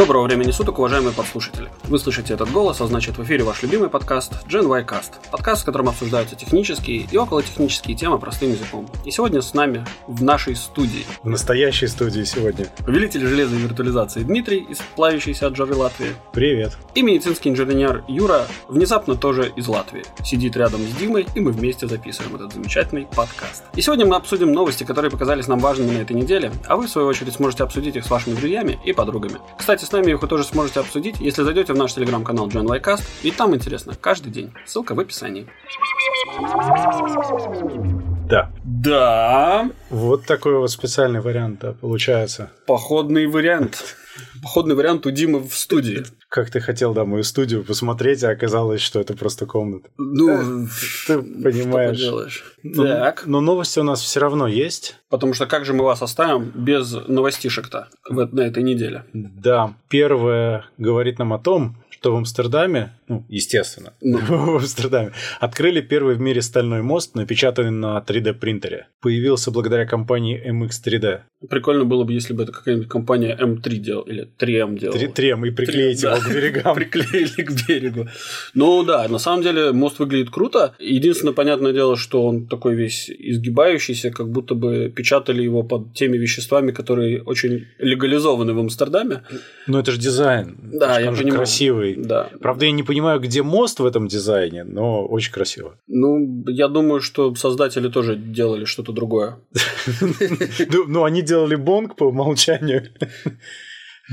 Доброго времени суток, уважаемые подслушатели. Вы слышите этот голос, а значит в эфире ваш любимый подкаст Gen Y Cast. Подкаст, в котором обсуждаются технические и околотехнические темы простым языком. И сегодня с нами в нашей студии. В настоящей студии сегодня. Повелитель железа и виртуализации Дмитрий из плавящейся от жары Латвии. Привет. И медицинский инженер Юра, внезапно тоже из Латвии. Сидит рядом с Димой, и мы вместе записываем этот замечательный подкаст. И сегодня мы обсудим новости, которые показались нам важными на этой неделе, а вы, в свою очередь, сможете обсудить их с вашими друзьями и подругами. Кстати, с нами их вы тоже сможете обсудить, если зайдете в наш телеграм-канал John Лайкаст, ведь там интересно каждый день. Ссылка в описании. Да. Да. Вот такой вот специальный вариант да, получается. Походный вариант. Походный вариант у Димы в студии. Как ты хотел, да, мою студию посмотреть, а оказалось, что это просто комната. Ну, ты понимаешь. Что поделаешь. Ну, так. Но новости у нас все равно есть. Потому что как же мы вас оставим без новостишек-то в, на этой неделе? Да. Первое говорит нам о том, что в Амстердаме, ну, естественно, Ну. в Амстердаме, открыли первый в мире стальной мост, напечатанный на 3D принтере. Появился благодаря компании MX3D. Прикольно было бы, если бы это какая-нибудь компания М3 делала или 3М делала. Три- Трем и приклеить Да. его к берегам. Приклеили к берегу. Ну да, на самом деле мост выглядит круто. Единственное, понятное дело, что он такой весь изгибающийся, как будто бы печатали его под теми веществами, которые очень легализованы в Амстердаме. Но это же дизайн. Да, Он я понимаю. красивый. Да. Правда, я не понимаю, где мост в этом дизайне, но очень красиво. Ну, я думаю, что создатели тоже делали что-то другое. Ну, ну, они делали бонг по умолчанию.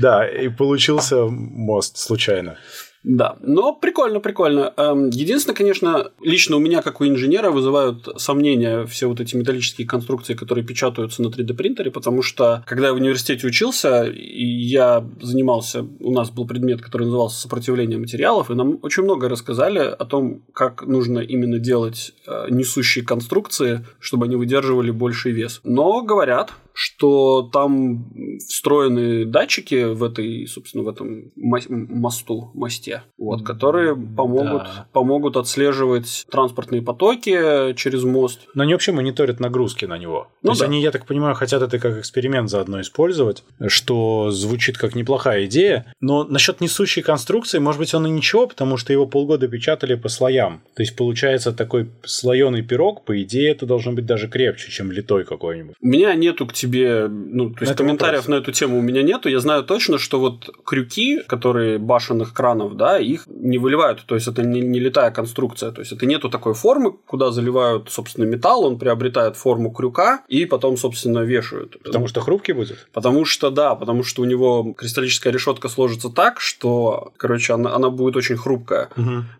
Да, и получился мост случайно. Да, но прикольно, прикольно. Эм, Единственное, конечно, лично у меня, как у инженера, вызывают сомнения все вот эти металлические конструкции, которые печатаются на 3D принтере, потому что, когда я в университете учился, я занимался, у нас был предмет, который назывался сопротивление материалов, и нам очень много рассказали о том, как нужно именно делать э, несущие конструкции, чтобы они выдерживали больший вес. Но говорят, что там встроены датчики в этой, собственно, в этом мо- мосту, мосте, вот, которые помогут, Да. помогут отслеживать транспортные потоки через мост. Но они вообще мониторят нагрузки на него. Ну То есть да. они, я так понимаю, хотят это как эксперимент заодно использовать, что звучит как неплохая идея. Но насчет несущей конструкции, может быть, он и ничего, потому что его полгода печатали по слоям. То есть получается такой слоеный пирог, по идее, это должно быть даже крепче, чем литой какой-нибудь. У меня нету к тебе, ну, то есть Это комментариев вопрос. на эту тему у меня нету. Я знаю точно, что вот крюки, которые башенных кранов, да, их не выливают. То есть это не, не летая конструкция. То есть это нету такой формы, куда заливают, собственно, металл, он приобретает форму крюка и потом, собственно, вешают. Потому что хрупкий будет? Потому что, да, потому что у него кристаллическая решетка сложится так, что, короче, она, она будет очень хрупкая.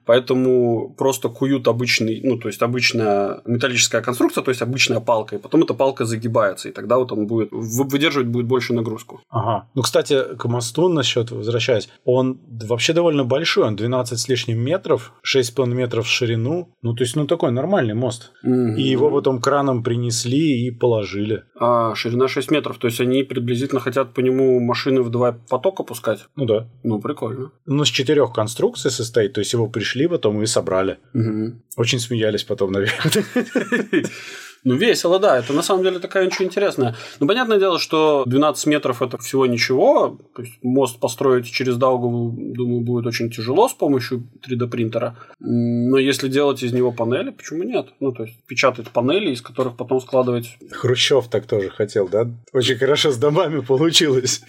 Поэтому просто куют обычный, ну, то есть обычная металлическая конструкция, то есть обычная палка, и потом эта палка загибается, и тогда вот он будет вы- выдерживать будет больше нагрузку. Ага. Ну, кстати, к мосту насчет, возвращаясь, он вообще довольно большой, он 12 с лишним метров, 6,5 метров в ширину. Ну, то есть, ну, такой нормальный мост. И его потом краном принесли и положили. А, ширина 6 метров, то есть они приблизительно хотят по нему машины в два потока пускать. Ну да. Ну, прикольно. Ну, с четырех конструкций состоит, то есть его пришли потом и собрали. Мгм. Очень смеялись потом, наверное. Ну, весело, да. Это на самом деле такая очень интересная. Ну, понятное дело, что 12 метров это всего ничего. То есть мост построить через Даугаву, думаю, будет очень тяжело с помощью 3D принтера. М, Но если делать из него панели, почему нет? Ну, то есть печатать панели, из которых потом складывать. Хрущев так тоже хотел, да? Очень хорошо с домами получилось.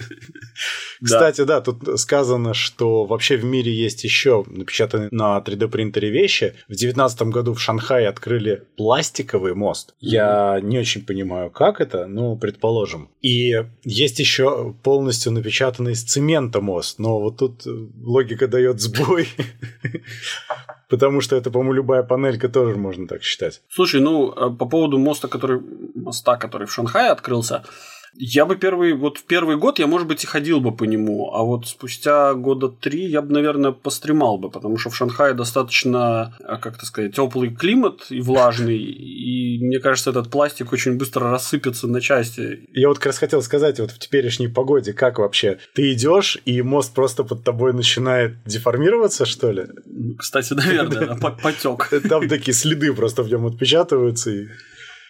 Кстати, да, тут сказано, что вообще в мире есть еще напечатанные на 3D принтере вещи. В 2019 году в Шанхае открыли пластиковый мост. Я не очень понимаю, как это, но предположим. И есть еще полностью напечатанный из цемента мост, но вот тут э, логика дает сбой. Потому что это, по-моему, любая панелька тоже можно так считать. Слушай, ну, э, по поводу моста, который, моста, который в Шанхае открылся, я бы первый, вот в первый год я, может быть, и ходил бы по нему, а вот спустя года три я бы, наверное, постремал бы, потому что в Шанхае достаточно, а, как это сказать, теплый климат и влажный, и мне кажется, этот пластик очень быстро рассыпется на части. Я вот как раз хотел сказать, вот в теперешней погоде, как вообще? Ты идешь, и мост просто под тобой начинает деформироваться, что ли? Кстати, наверное, потек. Там такие следы просто в нем отпечатываются.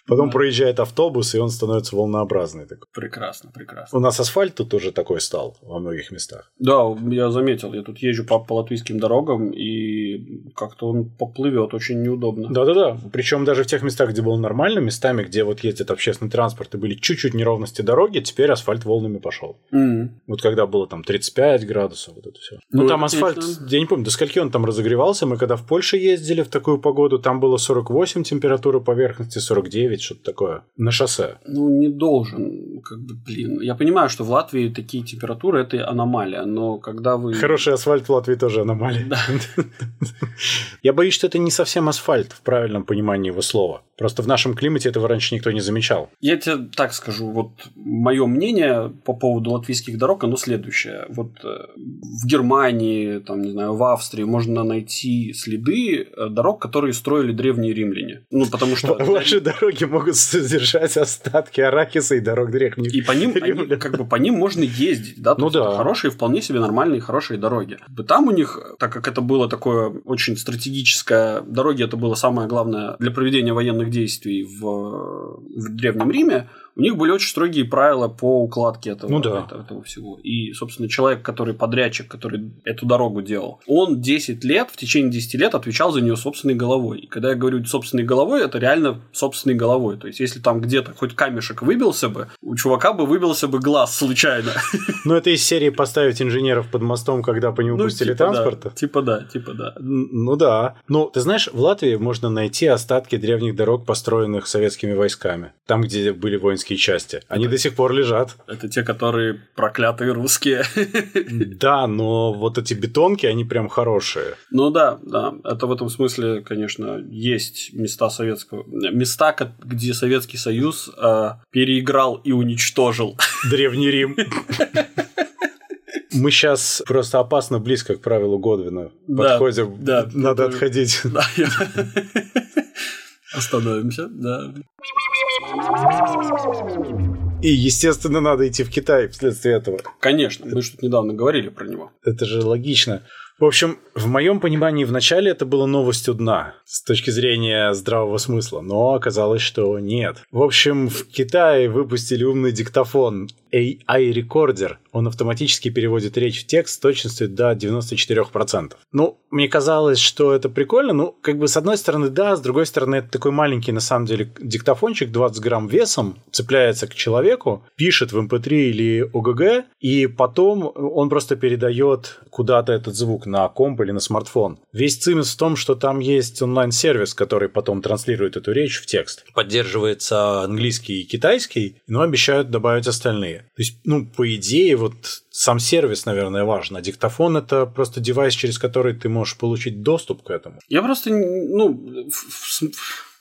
Потом проезжает автобус, и он становится волнообразный. Такой. Прекрасно, прекрасно. У нас асфальт тут тоже такой стал во многих местах. Да, я заметил. Я тут езжу по, по латвийским дорогам, и как-то он поплывет очень неудобно. Да-да-да. Причем даже в тех местах, где было нормально, местами, где вот ездит общественный транспорт, и были чуть-чуть неровности дороги, теперь асфальт волнами пошел. Mm. Вот когда было там 35 градусов, вот это все. Ну, ну там асфальт, я не помню, до скольки он там разогревался. Мы когда в Польше ездили в такую погоду, там было 48 температура поверхности, 49, что-то такое. На шоссе. Ну, не должен, как бы, блин. Я понимаю, что в Латвии такие температуры это аномалия, но когда вы. Хороший асфальт в Латвии тоже аномалия. Да. Я боюсь, что это не совсем асфальт в правильном понимании его слова. Просто в нашем климате этого раньше никто не замечал. Я тебе так скажу, вот мое мнение по поводу латвийских дорог, оно следующее. Вот э, в Германии, там, не знаю, в Австрии можно найти следы э, дорог, которые строили древние римляне. Ну, потому что... Ваши дороги могут содержать остатки арахиса и дорог древних И по ним, они, как бы, по ним можно ездить, да? То ну да. Хорошие, вполне себе нормальные, хорошие дороги. Там у них, так как это было такое очень стратегическое, дороги это было самое главное для проведения военных действий в, в ДревнемРиме, у них были очень строгие правила по укладке этого, ну, да. этого, этого всего. И, собственно, человек, который подрядчик, который эту дорогу делал, он 10 лет, в течение 10 лет отвечал за нее собственной головой. И когда я говорю собственной головой, это реально собственной головой. То есть, если там где-то хоть камешек выбился бы, у чувака бы выбился бы глаз случайно. Ну, это из серии поставить инженеров под мостом, когда по нему ну, пустили типа транспорта. Да, типа да, типа да. Ну да. Ну, ты знаешь, в Латвии можно найти остатки древних дорог, построенных советскими войсками. Там, где были воинские русские части. Они это, до сих пор лежат. Это те, которые проклятые русские. Да, но вот эти бетонки, они прям хорошие. Ну да, да. Это в этом смысле, конечно, есть места советского... Места, где Советский Союз э, переиграл и уничтожил. Древний Рим. Мы сейчас просто опасно близко к правилу Годвина да, подходим. Да, Надо это... отходить. Да, я... Остановимся, да. И, естественно, надо идти в Китай вследствие этого. Конечно, мы же тут недавно говорили про него. Это же логично. В общем, в моем понимании вначале это было новостью дна с точки зрения здравого смысла, но оказалось, что нет. В общем, в Китае выпустили умный диктофон AI Recorder. Он автоматически переводит речь в текст с точностью до 94%. Ну, мне казалось, что это прикольно. Ну, как бы с одной стороны, да, с другой стороны, это такой маленький, на самом деле, диктофончик 20 грамм весом, цепляется к человеку, пишет в MP3 эм или OGG, и потом он просто передает куда-то этот звук на комп или на смартфон. Весь цимис в том, что там есть онлайн-сервис, который потом транслирует эту речь в текст. Поддерживается английский и китайский, но обещают добавить остальные. То есть, ну, по идее, вот сам сервис, наверное, важен, а диктофон это просто девайс, через который ты можешь получить доступ к этому. Я просто, ну,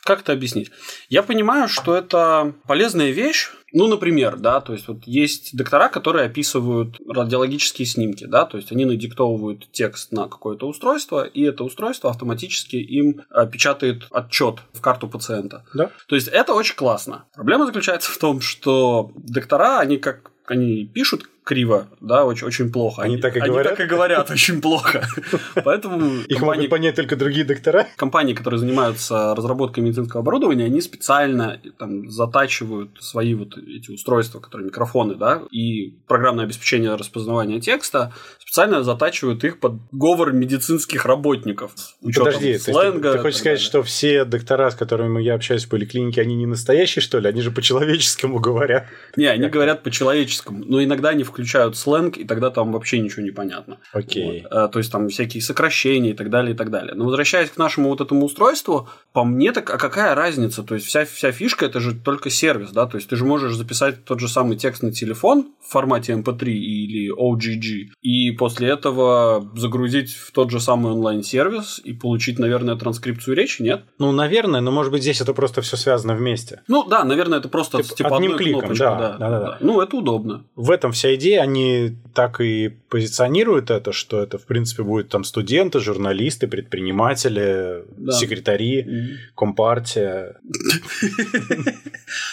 как это объяснить? Я понимаю, что это полезная вещь, ну, например, да, то есть вот есть доктора, которые описывают радиологические снимки, да, то есть они надиктовывают текст на какое-то устройство, и это устройство автоматически им э, печатает отчет в карту пациента. Да. То есть это очень классно. Проблема заключается в том, что доктора, они как они пишут криво, да, очень, очень плохо. Они, они так и они говорят? так и говорят очень плохо. Поэтому... Их могут понять только другие доктора? Компании, которые занимаются разработкой медицинского оборудования, они специально там затачивают свои вот эти устройства, которые микрофоны, да, и программное обеспечение распознавания текста, специально затачивают их под говор медицинских работников. Подожди, сленга. Ты, ты хочешь сказать, что все доктора, с которыми я общаюсь в поликлинике, они не настоящие, что ли? Они же по-человеческому говорят. Не, они говорят по-человеческому, но иногда они включают сленг, и тогда там вообще ничего не понятно. Окей. Вот. А, то есть там всякие сокращения и так далее, и так далее. Но возвращаясь к нашему вот этому устройству, по мне так, а какая разница? То есть вся, вся фишка это же только сервис, да, то есть ты же можешь записать тот же самый текст на телефон в формате MP3 эм или OGG, и после этого загрузить в тот же самый онлайн-сервис и получить, наверное, транскрипцию речи, нет? Ну, наверное, но может быть здесь это просто все связано вместе. Ну да, наверное, это просто типа, типа одним кликом, да, да, да, да, да. Ну, это удобно. В этом вся идея идее, они так и позиционируют это, что это, в принципе, будут там студенты, журналисты, предприниматели, да. секретари, mm-hmm. компартия.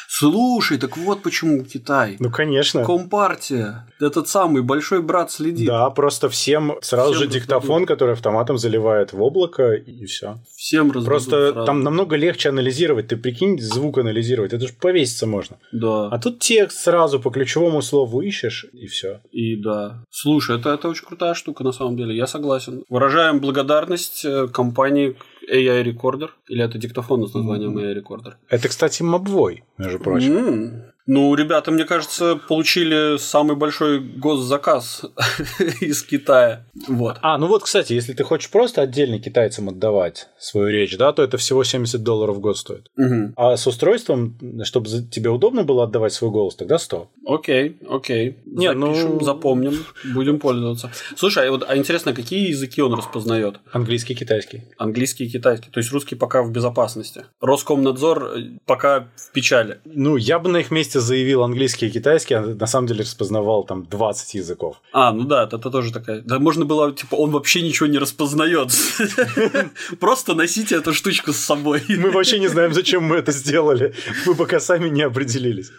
Слушай, так вот почему Китай. Ну, конечно. Компартия. Этот самый большой брат следит. Да, просто всем сразу всем же диктофон, который автоматом заливает в облако, и все. Всем Просто сразу. там намного легче анализировать. Ты прикинь, звук анализировать. Это же повеситься можно. Да. А тут текст сразу по ключевому слову ищешь, и все. И да. Слушай, это, это очень крутая штука на самом деле. Я согласен. Выражаем благодарность э, компании AI Recorder, или это диктофон с названием AI Recorder. Это, кстати, мобвой, между прочим. Mm. Ну, ребята, мне кажется, получили самый большой госзаказ из Китая. Вот. А, ну вот, кстати, если ты хочешь просто отдельно китайцам отдавать свою речь, да, то это всего 70 долларов в год стоит. Угу. А с устройством, чтобы тебе удобно было отдавать свой голос, тогда 100. Окей, окей. Не, Запишем, ну... запомним, будем пользоваться. Слушай, а, вот, а интересно, какие языки он распознает? Английский, китайский. Английский и китайский. То есть русский пока в безопасности. Роскомнадзор э, пока в печали. Ну, я бы на их месте заявил английский и китайский, а на самом деле распознавал там 20 языков. А, ну да, это, это тоже такая. Да, можно было, типа, он вообще ничего не распознает. Просто носите эту штучку с собой. Мы вообще не знаем, зачем мы это сделали. Мы пока сами не определились.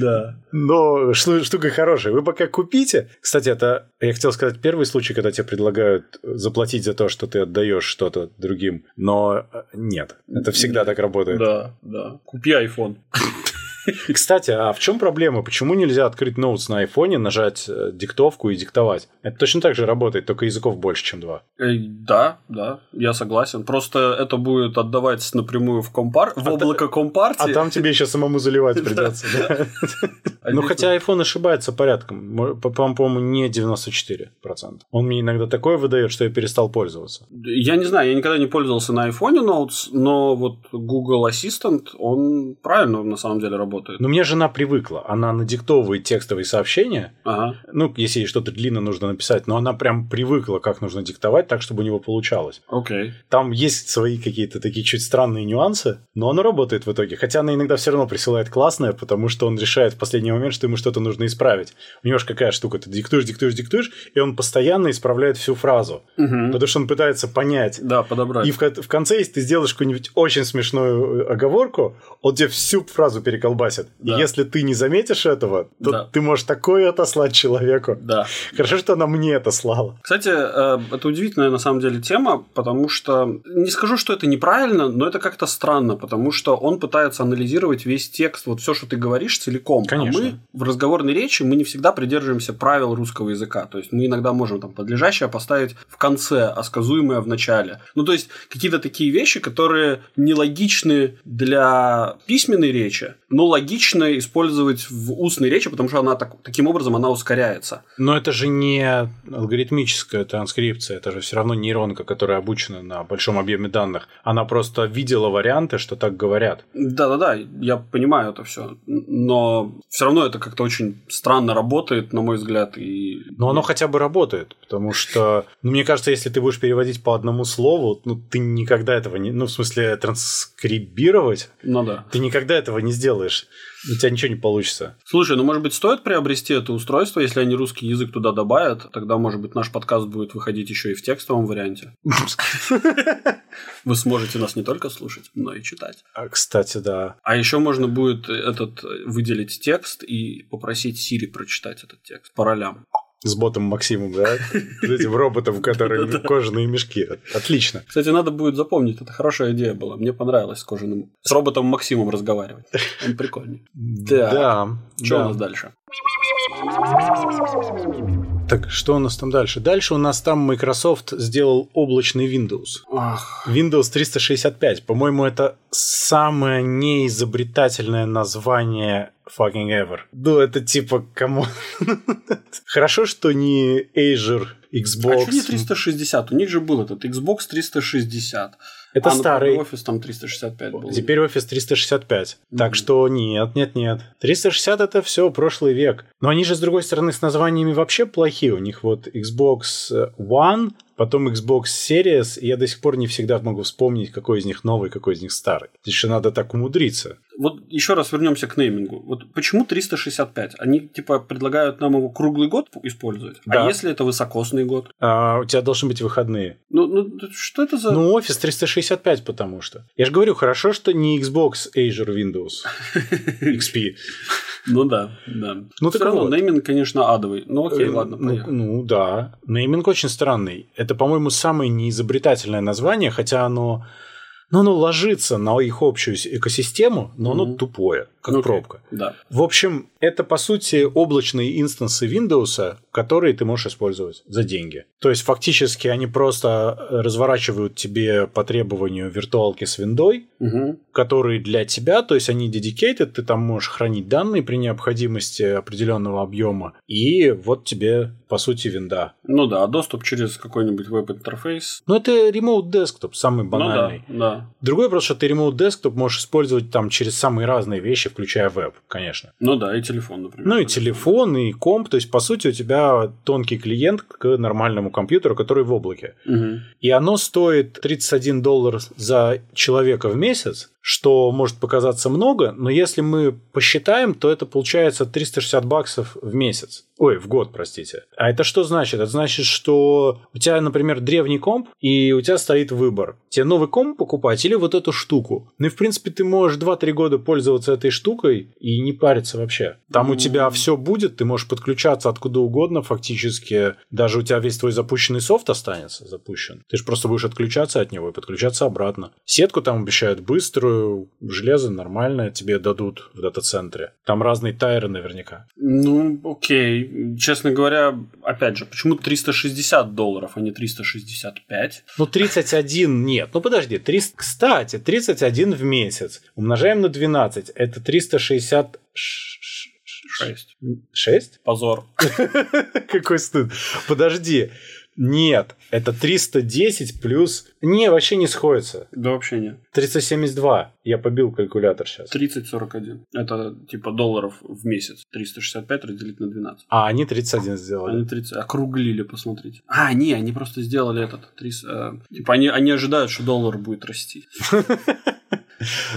Да. Но штука хорошая. Вы пока купите. Кстати, это, я хотел сказать, первый случай, когда тебе предлагают заплатить за то, что ты отдаешь что-то другим. Но э, нет, это всегда так работает. Да, да. Купи iPhone. Кстати, а в чем проблема? Почему нельзя открыть ноутс на айфоне, нажать э, диктовку и диктовать? Это точно так же работает, только языков больше, чем два. Э, да, да, я согласен. Просто это будет отдавать напрямую в, компар... в а облако компартии. А там тебе еще самому заливать придется. Ну, хотя iPhone ошибается порядком. По-моему, не 94%. Он мне иногда такое выдает, что я перестал пользоваться. Я не знаю, я никогда не пользовался на iPhone Notes, но вот Google Assistant, он правильно на самом деле работает работают. Но мне жена привыкла. Она надиктовывает текстовые сообщения. Ага. Ну, если ей что-то длинно нужно написать, но она прям привыкла, как нужно диктовать так, чтобы у него получалось. Окей. Okay. Там есть свои какие-то такие чуть странные нюансы, но оно работает в итоге. Хотя она иногда все равно присылает классное, потому что он решает в последний момент, что ему что-то нужно исправить. У него же какая штука, ты диктуешь, диктуешь, диктуешь, и он постоянно исправляет всю фразу. Угу. Потому что он пытается понять. Да, подобрать. И в, в конце, если ты сделаешь какую-нибудь очень смешную э, оговорку, он тебе всю фразу переколбасит колбасит. Да. И если ты не заметишь этого, то да. ты можешь такое отослать человеку. Да. Хорошо, что она мне это слала. Кстати, э, это удивительная на самом деле тема, потому что не скажу, что это неправильно, но это как-то странно, потому что он пытается анализировать весь текст, вот все, что ты говоришь, целиком. А Конечно. А мы в разговорной речи мы не всегда придерживаемся правил русского языка. То есть мы иногда можем там подлежащее поставить в конце, а сказуемое в начале. Ну, то есть какие-то такие вещи, которые нелогичны для письменной речи, но логично использовать в устной речи, потому что она так, таким образом она ускоряется. Но это же не алгоритмическая транскрипция, это же все равно нейронка, которая обучена на большом объеме данных. Она просто видела варианты, что так говорят. Да-да-да, я понимаю это все, но все равно это как-то очень странно работает, на мой взгляд. И... Но оно хотя бы работает, потому что, ну, мне кажется, если ты будешь переводить по одному слову, ну, ты никогда этого не, ну, в смысле, транскрибировать, ну да. ты никогда этого не сделаешь у тебя ничего не получится. Слушай, ну может быть стоит приобрести это устройство, если они русский язык туда добавят, тогда может быть наш подкаст будет выходить еще и в текстовом варианте. Вы сможете нас не только слушать, но и читать. А, кстати, да. А еще можно будет этот выделить текст и попросить Siri прочитать этот текст по ролям. С ботом Максимом, да? Этим роботом, который кожаные мешки. Отлично. Кстати, надо будет запомнить, это хорошая идея была. Мне понравилось с кожаным... С роботом Максимом разговаривать. Он прикольный. Да. Что у нас дальше? Так, что у нас там дальше? Дальше у нас там Microsoft сделал облачный Windows. Ах. Windows 365. По-моему, это самое неизобретательное название fucking ever. Ну, это типа, кому... Хорошо, что не Azure, Xbox. А что не 360? У них же был этот Xbox 360. Это а, ну, старый. офис там 365 был. Теперь офис 365. Mm-hmm. Так что нет, нет, нет. 360 это все прошлый век. Но они же, с другой стороны, с названиями вообще плохие. У них вот Xbox One, потом Xbox Series, и я до сих пор не всегда могу вспомнить, какой из них новый, какой из них старый. Здесь еще надо так умудриться. вот еще раз вернемся к неймингу. Вот почему 365? Они типа предлагают нам его круглый год использовать. А Да. А если это высокосный год? А, у тебя должны быть выходные. Ну, ну что это за... Ну, офис 365, потому что. Я же говорю, хорошо, что не Xbox, Azure, Windows, XP. Ну да, да. Ну, Все так равно нейминг, конечно, адовый. Ну окей, Э, ладно, ну, ну да. Нейминг очень странный. Это, по-моему, самое неизобретательное название, хотя оно. Ну, оно ложится на их общую экосистему, но оно Мгм. тупое, как Ну, окей. пробка. Да. В общем, это по сути облачные инстансы Windows, которые ты можешь использовать за деньги. То есть фактически они просто разворачивают тебе по требованию виртуалки с виндой, Мгм. которые для тебя, то есть они dedicated, ты там можешь хранить данные при необходимости определенного объема, и вот тебе, по сути, винда. Ну да, доступ через какой-нибудь веб-интерфейс. Но это remote desktop, самый банальный. Ну да, да. Другой вопрос, что ты remote desktop можешь использовать там через самые разные вещи, включая веб, конечно. Ну да, и телефон, например. Ну и телефон, и комп, то есть, по сути, у тебя тонкий клиент к нормальному компьютеру, который в облаке. Мгм. И оно стоит 31 доллар за человека в месяц, что может показаться много, но если мы посчитаем, то это получается 360 баксов в месяц. Ой, в год, простите. А это что значит? Это значит, что у тебя, например, древний комп, и у тебя стоит выбор. Тебе новый комп покупать или вот эту штуку? Ну и, в принципе, ты можешь 2-3 года пользоваться этой штукой и не париться вообще. Там у Ну. тебя все будет, ты можешь подключаться откуда угодно фактически. Даже у тебя весь твой запущенный софт останется запущен. Ты же просто будешь отключаться от него и подключаться обратно. Сетку там обещают быструю, железо нормальное тебе дадут в дата-центре. Там разные тайры наверняка. Ну, окей. Честно говоря, опять же, почему 360 долларов, а не 365? Ну, 31 нет. Ну, подожди. 300... Кстати, 31 в месяц. Умножаем на 12. Это 360... 6. 6? Позор. Какой стыд. Подожди. Нет, это 310 плюс... Не, вообще не сходится. Да вообще нет. 372. Я побил калькулятор сейчас. 30-41. Это типа долларов в месяц. 365 разделить на 12. А, они 31 сделали. Они 30 округлили, посмотрите. А, не, они просто сделали этот. 30, э, типа они, они ожидают, что доллар будет расти.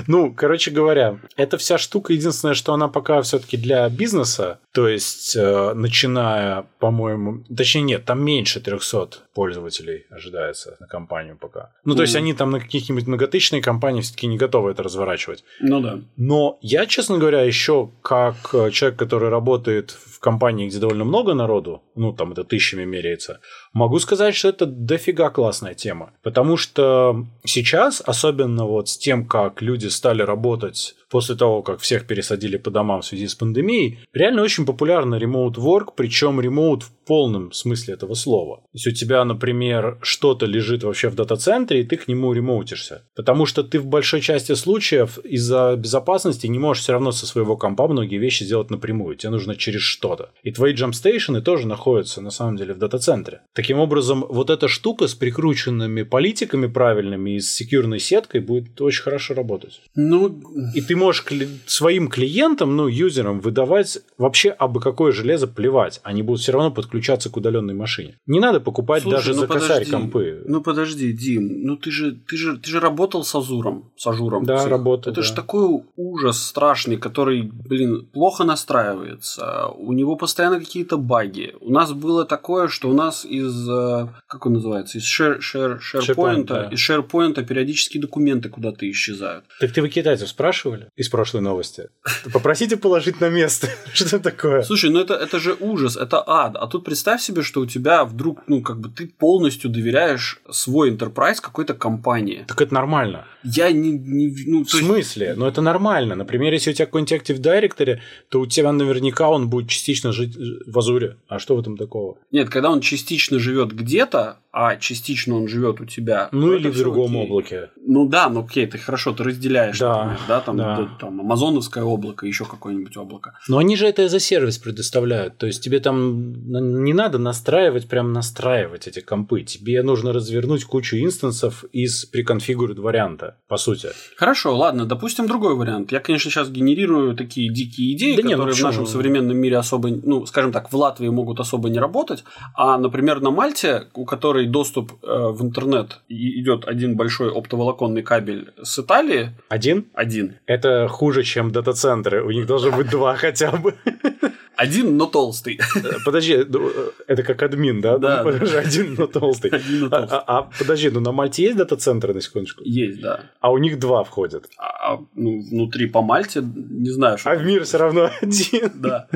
Ну, короче говоря, эта вся штука, единственное, что она пока все-таки для бизнеса, то есть, э, начиная, по-моему, точнее нет, там меньше 300 пользователей ожидается на компанию пока. Ну, то есть, они там на каких-нибудь многотысячные компании все-таки не готовы это разворачивать. Ну да. Но я, честно говоря, еще как э, человек, который работает в компании, где довольно много народу, ну, там это тысячами меряется, могу сказать, что это дофига классная тема. Потому что сейчас, особенно вот с тем, как люди стали работать после того, как всех пересадили по домам в связи с пандемией, реально очень популярно remote work, причем remote в полном смысле этого слова. То есть у тебя, например, что-то лежит вообще в дата-центре, и ты к нему ремоутишься. Потому что ты в большой части случаев из-за безопасности не можешь все равно со своего компа многие вещи сделать напрямую. Тебе нужно через что-то. И твои джампстейшены тоже находятся на самом деле в дата-центре. Таким образом, вот эта штука с прикрученными политиками правильными и с secure ной сеткой будет очень хорошо работать. Ну, И ты можешь кли- своим клиентам, ну, юзерам выдавать вообще абы какое железо плевать. Они будут все равно подключаться к удаленной машине. Не надо покупать Слушай, даже ну за косарь подожди. компы. Ну подожди, Дим, ну ты же, ты же, ты же работал с Azure ом, с Azure ом. Да, всех. работал, Это да. же такой ужас страшный, который, блин, плохо настраивается. У него постоянно какие-то баги. У нас было такое, что у нас из, э, как он называется, из share, share, SharePoint, SharePoint, да. из SharePoint периодически документы куда-то исчезают. Так ты вы китайцев спрашивали из прошлой новости? Попросите положить на место. Что такое? Слушай, ну это, это же ужас, это ад. А тут представь себе, что у тебя вдруг, ну, как бы ты полностью доверяешь свой enterprise какой-то компании. Так это нормально. Я не... не ну, В смысле? Ну, это нормально. Например, если у тебя какой-нибудь Active Directory, то у тебя наверняка он будет частично жить в Азуре. А что в этом такого? Нет, когда он частично живет где-то, а частично он живет у тебя. Ну, то или это в другом окей. облаке. Ну да, ну окей, ты хорошо, ты разделяешь, Да, например, да, там, да. д- там Амазоновское облако, еще какое-нибудь облако. Но они же это за сервис предоставляют. То есть тебе там не надо настраивать, прям настраивать эти компы. Тебе нужно развернуть кучу инстансов из преконфигурит варианта, по сути. Хорошо, ладно, допустим другой вариант. Я, конечно, сейчас генерирую такие дикие идеи, Да ну которые в почему? нашем современном мире особо, ну, скажем так, в Латвии могут особо не работать, а, например, на Мальте, у которой которой доступ э, в интернет идет один большой оптоволоконный кабель с Италии. Один? Один. Это хуже, чем дата-центры. У них должно быть два хотя бы. Один, но толстый. Подожди, ну, это как админ, да? Да. Ну, подожди, один, но толстый. Один, но А, толстый. а- а, подожди, ну на Мальте есть дата-центры, на секундочку? Есть, да. А у них два входят. А, а, ну, внутри по Мальте, не знаю, что. А в мир все равно один. Да.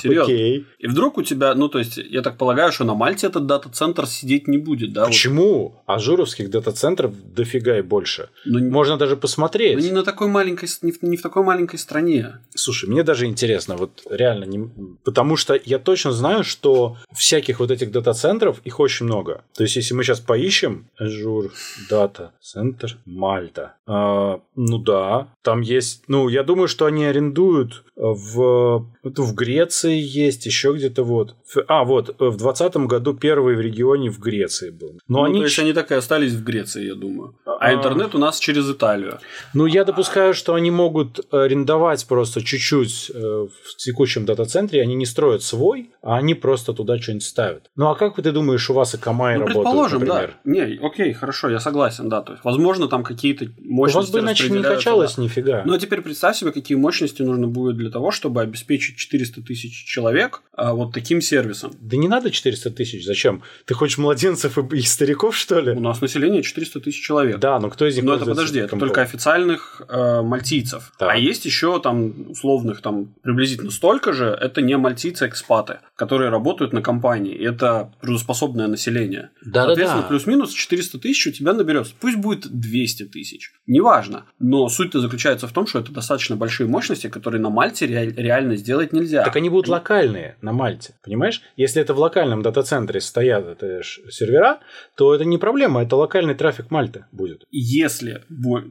Серьезно. Окей. И вдруг у тебя, ну, то есть, я так полагаю, что на Мальте этот дата-центр сидеть не будет, да? Почему? Azure овских дата-центров дофига и больше. Ну, Можно даже ну, посмотреть. не на такой маленькой, не в такой маленькой стране. Слушай, мне даже интересно, вот реально, не... потому что я точно знаю, что всяких вот этих дата-центров, их очень много. То есть, если мы сейчас поищем Azure data center Мальта, а, ну да, там есть, ну, я думаю, что они арендуют в, в Греции есть, еще где-то вот. А, вот, в 2020 году первый в регионе в Греции был. Но ну, они... то есть, они так и остались в Греции, я думаю. А, А. интернет у нас через Италию. Ну, я допускаю, что они могут арендовать просто чуть-чуть э, в текущем дата-центре, они не строят свой, а они просто туда что-нибудь ставят. Ну, а как ты думаешь, у вас и Камай Ну, работают, предположим, например? да. Не, окей, хорошо, я согласен, да. То есть, возможно, там какие-то У мощности вас бы иначе не качалось да. нифига. Ну, а теперь представь себе, какие мощности нужно будет для того, чтобы обеспечить 400 тысяч человек а, вот таким сервисом. Да не надо 400 тысяч, зачем? Ты хочешь младенцев и, и стариков, что ли? У нас население 400 тысяч человек. Да, но кто из них Но это подожди, это только официальных э, мальтийцев. Так. А есть еще там условных там приблизительно столько же, это не мальтийцы-экспаты, которые работают на компании. И это трудоспособное население. Да-да-да. Соответственно, плюс-минус 400 тысяч у тебя наберется. Пусть будет 200 тысяч. Неважно. Но суть-то заключается в том, что это достаточно большие мощности, которые на Мальте реаль- реально сделать нельзя. Так они будут локальные на Мальте, понимаешь? Если это в локальном дата-центре стоят это сервера, то это не проблема, это локальный трафик Мальты будет. Если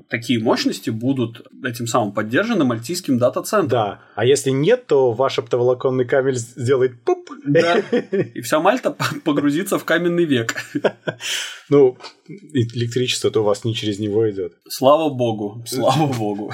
такие мощности будут этим самым поддержаны мальтийским дата-центром. Да, а если нет, то ваш оптоволоконный кабель сделает пуп. Да. И вся Мальта погрузится в каменный век. Ну, электричество-то у вас не через него идет. Слава богу, слава богу.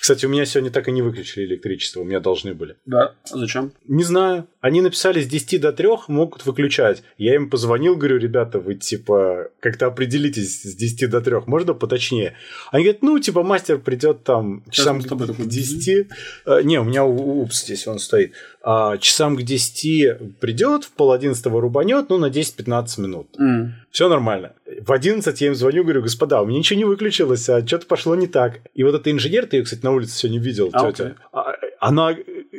Кстати, у меня сегодня так и не выключили электричество, у меня должны были. Да, а зачем? Не знаю. Они написали с 10 до 3 могут выключать. Я им позвонил, говорю, ребята, вы типа как-то определитесь с 10 до 3, можно поточнее? Они говорят, ну, типа мастер придет там часам к такой, 10. Э, Не, у меня упс здесь он стоит. А, часам к 10 придет, в пол 11 рубанет, ну, на 10-15 минут. М. Все нормально. В 11 я им звоню, говорю, господа, у меня ничего не выключилось, а что-то пошло не так. И вот эта инженер, ты ее, кстати, на улице сегодня видел, А, тетя. А,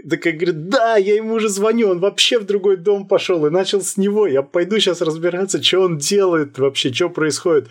Она такая говорит, да, я ему уже звоню, он вообще в другой дом пошел и начал с него. Я пойду сейчас разбираться, что он делает вообще, что происходит.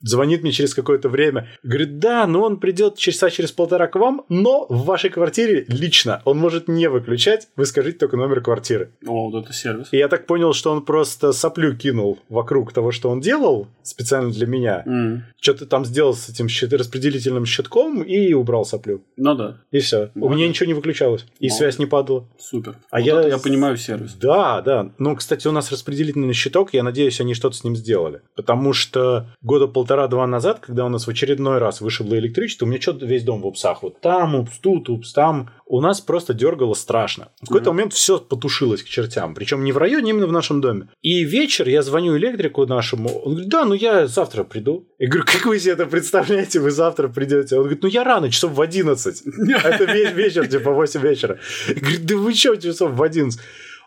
Звонит мне через какое-то время. Говорит, да, но он придет часа через полтора к вам, но в вашей квартире лично. Он может не выключать, вы скажите только номер квартиры. О, вот это сервис. И я так понял, что он просто соплю кинул вокруг того, что он делал, специально для меня. М. Что-то там сделал с этим щит- распределительным щитком и убрал соплю. Ну да, И все. У Молодец. меня ничего не выключалось. И Молодец. связь не падала. супер. А Вот я- я понимаю сервис. Да, да. Ну, кстати, у нас распределительный щиток, я надеюсь, они что-то с ним сделали. Потому что года полтора-два назад, когда у нас в очередной раз вышибло электричество, у меня что-то весь дом в упсах. Вот там, упс, тут, упс, там. У нас просто дергало страшно. В какой-то Мгм. момент все потушилось к чертям. Причем не в районе, а именно в нашем доме. И вечер я звоню электрику нашему. Он говорит, да, ну я завтра приду. Я говорю, как вы себе это представляете, вы завтра придете? Он говорит, ну я рано, часов в 11. Это весь вечер, типа 8 вечера. Я говорю, да вы что, часов в 11?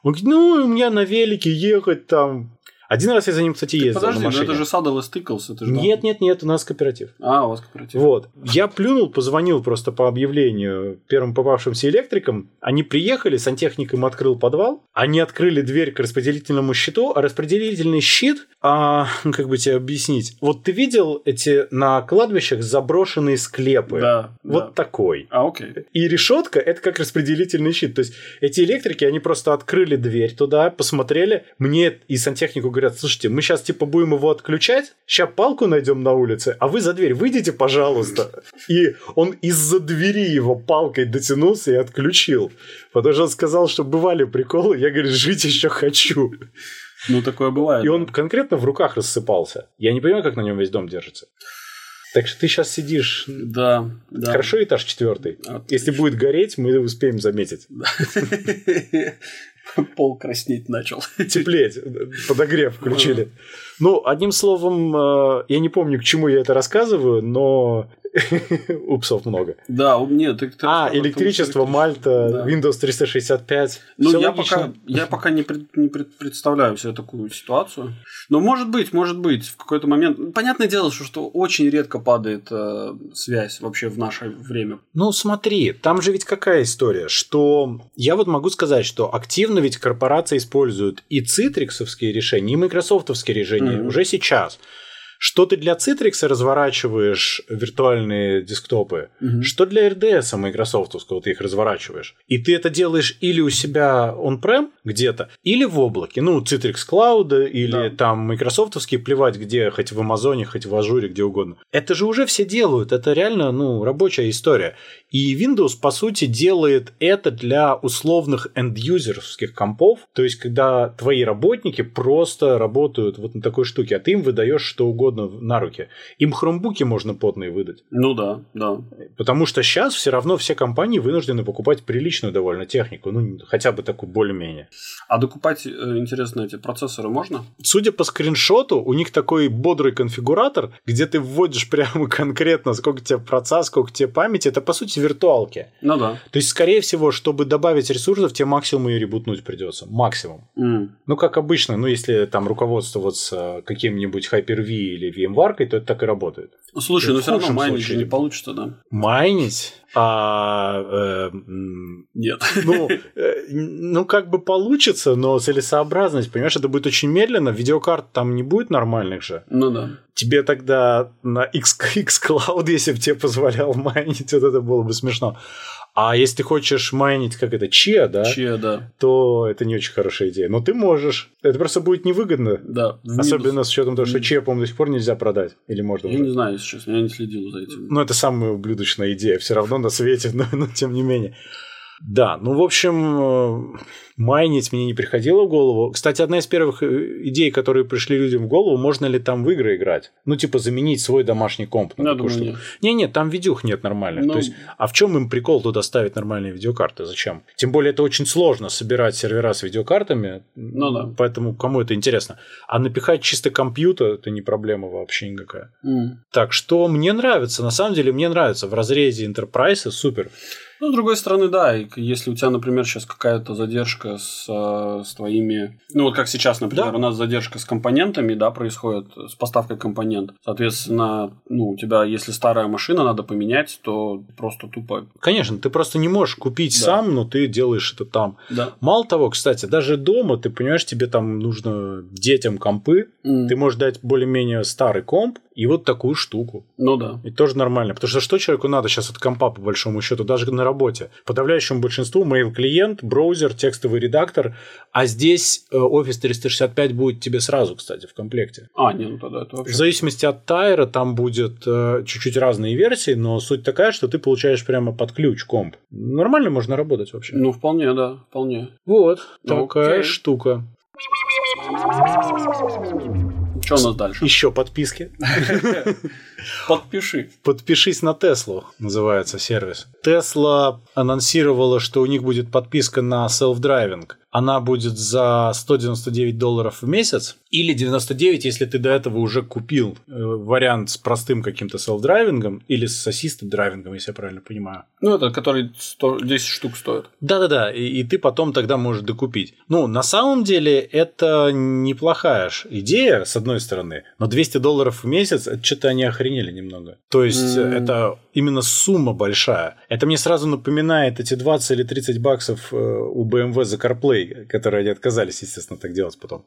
Он говорит, ну, у меня на велике ехать там. Один раз я за ним, кстати, ездил Подожди, на ну машине. это же Садовый стыклс, это же... Нет, нет, нет, у нас кооператив. А, у вас кооператив. Вот. Я плюнул, позвонил просто по объявлению первым попавшимся электрикам. Они приехали, сантехник им открыл подвал. Они открыли дверь к распределительному щиту, а распределительный щит, а, ну, как бы тебе объяснить. Вот ты видел эти на кладбищах заброшенные склепы? Да, Вот да. такой. А, окей. И решетка это как распределительный щит. То есть эти электрики, они просто открыли дверь туда, посмотрели. Мне и сантехнику говорят, слушайте, мы сейчас типа будем его отключать, сейчас палку найдем на улице, а вы за дверь выйдите, пожалуйста. И он из-за двери его палкой дотянулся и отключил. Потому что он сказал, что бывали приколы, я, говорю, жить еще хочу. Ну, такое бывает. И он конкретно в руках рассыпался. Я не понимаю, как на нем весь дом держится. Так что ты сейчас сидишь... Да, да. Хорошо этаж четвертый. Отлично. Если будет гореть, мы успеем заметить. Пол краснеть начал. Теплеть. Подогрев включили. Ну, одним словом, э, я не помню, к чему я это рассказываю, но упсов много. Да, нет. Ты, ты а, электричество, Мальта, да. Windows 365. Ну, я пока, я пока не, пред, не пред, представляю себе такую ситуацию. Но может быть, может быть, в какой-то момент. Понятное дело, что, что очень редко падает э, связь вообще в наше время. Ну, смотри, там же ведь какая история, что я вот могу сказать, что активно ведь корпорации используют и Citrix овские решения, и Microsoft овские решения mm-hmm. уже сейчас что ты для Citrix разворачиваешь виртуальные десктопы, угу. что для RDS Microsoft ты их разворачиваешь. И ты это делаешь или у себя on-prem где-то, или в облаке. Ну, Citrix Cloud, или да. там Microsoft овские, плевать где, хоть в Амазоне, хоть в Azure, где угодно. Это же уже все делают. Это реально, ну, рабочая история. И Windows, по сути, делает это для условных end-юзерских компов. То есть, когда твои работники просто работают вот на такой штуке, а ты им выдаешь что угодно угодно на руки. Им хромбуки можно потные выдать. Ну да, да. Потому что сейчас все равно все компании вынуждены покупать приличную довольно технику, ну хотя бы такую более-менее. А докупать, э, интересно, эти процессоры можно? Судя по скриншоту, у них такой бодрый конфигуратор, где ты вводишь прямо конкретно, сколько тебе процесс, сколько тебе памяти. Это, по сути, виртуалки. Ну да. То есть, скорее всего, чтобы добавить ресурсов, тебе максимум и ребутнуть придется. Максимум. Mm. Ну, как обычно, ну, если там руководствоваться каким-нибудь Hyper-V или VMware, то это так и работает. Слушай, ну все равно майнить же не получится, да? Майнить? А, э, Нет. Ну, э, ну, как бы получится, но целесообразность, понимаешь, это будет очень медленно. Видеокарт там не будет нормальных же. Ну да. Тебе тогда на X, X Cloud, если бы тебе позволял майнить, вот это было бы смешно. А если ты хочешь майнить, как это, чья, да? Чья, да. То это не очень хорошая идея. Но ты можешь. Это просто будет невыгодно. Да. Особенно с учетом того, что чья, по-моему, до сих пор нельзя продать. Или можно Я уже? не знаю, если честно. Я не следил за этим. Ну, это самая ублюдочная идея. Все равно на свете, но, но тем не менее. Да, ну, в общем, э, майнить мне не приходило в голову. Кстати, одна из первых э, идей, которые пришли людям в голову, можно ли там в игры играть? Ну, типа, заменить свой домашний комп на такую штуку. Не, нет, там видюх нет нормальных. Ну... То есть, а в чем им прикол туда ставить нормальные видеокарты? Зачем? Тем более, это очень сложно собирать сервера с видеокартами. Ну да. Поэтому кому это интересно? А напихать чисто компьютер это не проблема вообще никакая. Mm. Так что мне нравится, на самом деле мне нравится в разрезе Enterprise супер. Ну, с другой стороны, да, если у тебя, например, сейчас какая-то задержка с, э, с твоими... Ну, вот как сейчас, например, да. у нас задержка с компонентами, да, происходит, с поставкой компонентов. Соответственно, ну, у тебя, если старая машина надо поменять, то просто тупо... Конечно, ты просто не можешь купить да. сам, но ты делаешь это там. Да. Мало того, кстати, даже дома, ты понимаешь, тебе там нужно детям компы, mm. ты можешь дать более-менее старый комп, и вот такую штуку. Ну да. И тоже нормально. Потому что что человеку надо сейчас от компа, по большому счету, даже на работе? Подавляющему большинству mail-клиент, браузер, текстовый редактор, а здесь э, Office 365 будет тебе сразу, кстати, в комплекте. А, не, ну тогда это вообще... В зависимости от tier а там будет э, чуть-чуть разные версии, но суть такая, что ты получаешь прямо под ключ комп. Нормально можно работать вообще. Ну, вполне, да, вполне. Вот, ну, такая окей. штука. Что у нас дальше? Еще подписки. Подпиши. Подпишись на Теслу, называется сервис. Тесла анонсировала, что у них будет подписка на self-driving она будет за 199 долларов в месяц или 99, если ты до этого уже купил э, вариант с простым каким-то self-driving ом или с assisted driving ом, если я правильно понимаю. Ну, это который 100, 10 штук стоит. Да-да-да, и, и ты потом тогда можешь докупить. Ну, на самом деле, это неплохая идея, с одной стороны, но 200 долларов в месяц, это что-то они охренели немного. То есть, mm. это именно сумма большая. Это мне сразу напоминает эти 20 или 30 баксов э, у BMW за CarPlay людей, которые они отказались, естественно, так делать потом.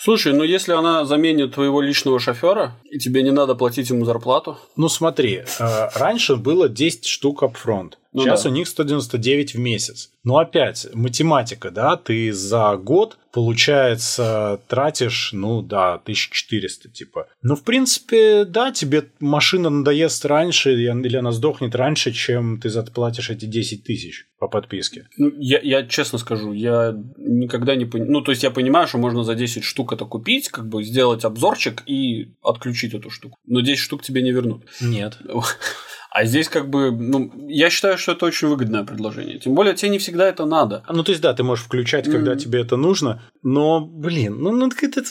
Слушай, ну если она заменит твоего личного шофера, и тебе не надо платить ему зарплату. Ну смотри, э, раньше было 10 штук upfront. Ну, Сейчас да. у них 199 в месяц. Но опять, математика, да, ты за год, получается, тратишь, ну да, 1400, типа. Ну, в принципе, да, тебе машина надоест раньше, или она сдохнет раньше, чем ты заплатишь эти 10 тысяч по подписке. Ну, я, я честно скажу, я никогда не понимаю. Ну, то есть я понимаю, что можно за 10 штук это купить, как бы сделать обзорчик и отключить эту штуку. Но 10 штук тебе не вернут. Нет. А здесь как бы, ну, я считаю, что это очень выгодное предложение. Тем более, тебе не всегда это надо. Ну, то есть, да, ты можешь включать, когда mm-hmm. тебе это нужно, но, блин, ну, ну это,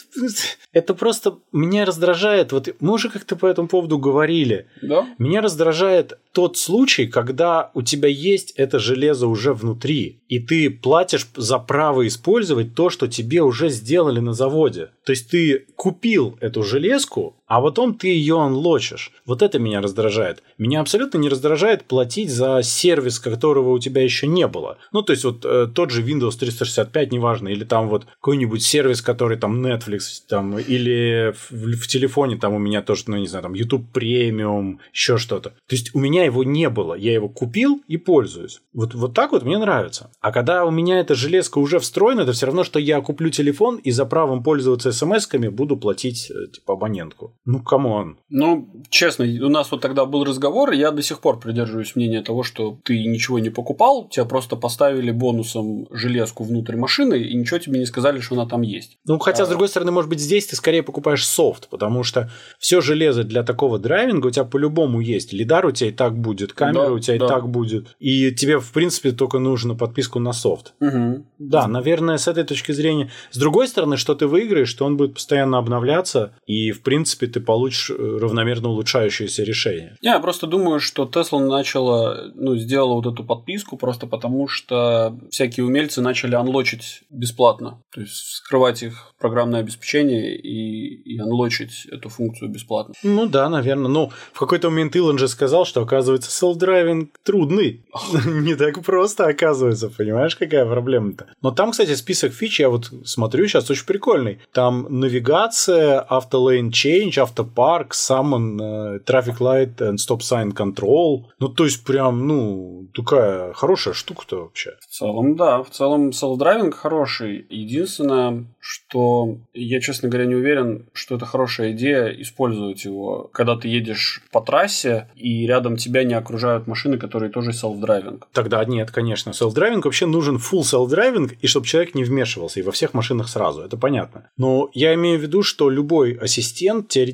это просто меня раздражает. Вот мы уже как-то по этому поводу говорили. Да? Меня раздражает тот случай, когда у тебя есть это железо уже внутри, и ты платишь за право использовать то, что тебе уже сделали на заводе. То есть ты купил эту железку, а потом ты ее анлочишь. Вот это меня раздражает. Меня абсолютно не раздражает платить за сервис, которого у тебя еще не было. Ну, то есть вот э, тот же Windows 365, неважно, или там вот какой-нибудь сервис, который там Netflix, там, или в, в телефоне там у меня тоже, ну, не знаю, там YouTube Premium, еще что-то. То есть у меня его не было, я его купил и пользуюсь. Вот, вот так вот мне нравится. А когда у меня эта железка уже встроена, это все равно, что я куплю телефон и за правом пользоваться смс-ками буду платить, э, типа, абонентку. Ну, come on. Ну, честно, у нас вот тогда был разговор, и я до сих пор придерживаюсь мнения того, что ты ничего не покупал, тебя просто поставили бонусом железку внутрь машины, и ничего тебе не сказали, что она там есть. Ну, хотя, а... с другой стороны, может быть, здесь ты скорее покупаешь софт, потому что все железо для такого драйвинга у тебя по-любому есть. Лидар у тебя и так будет, камера да, у тебя да. и так будет. И тебе, в принципе, только нужно подписку на софт. Угу. Да, наверное, с этой точки зрения. С другой стороны, что ты выиграешь, что он будет постоянно обновляться, и, в принципе, ты получишь э, равномерно улучшающееся решение. Я просто думаю, что Tesla начала, ну, сделала вот эту подписку просто потому, что всякие умельцы начали анлочить бесплатно. То есть скрывать их программное обеспечение и, и анлочить эту функцию бесплатно. Ну да, наверное. Но в какой-то момент Илон же сказал, что, оказывается, self-driving трудный. Не так просто, оказывается. Понимаешь, какая проблема-то? Но там, кстати, список фич, я вот смотрю сейчас, очень прикольный. Там навигация, автолейн change, автопарк, summon, traffic light and stop sign control. Ну, то есть, прям, ну, такая хорошая штука-то вообще. В целом, да. В целом, self-driving хороший. Единственное, что я, честно говоря, не уверен, что это хорошая идея использовать его, когда ты едешь по трассе, и рядом тебя не окружают машины, которые тоже self-driving. Тогда нет, конечно. Self-driving вообще нужен full self-driving, и чтобы человек не вмешивался, и во всех машинах сразу, это понятно. Но я имею в виду, что любой ассистент, теоретически,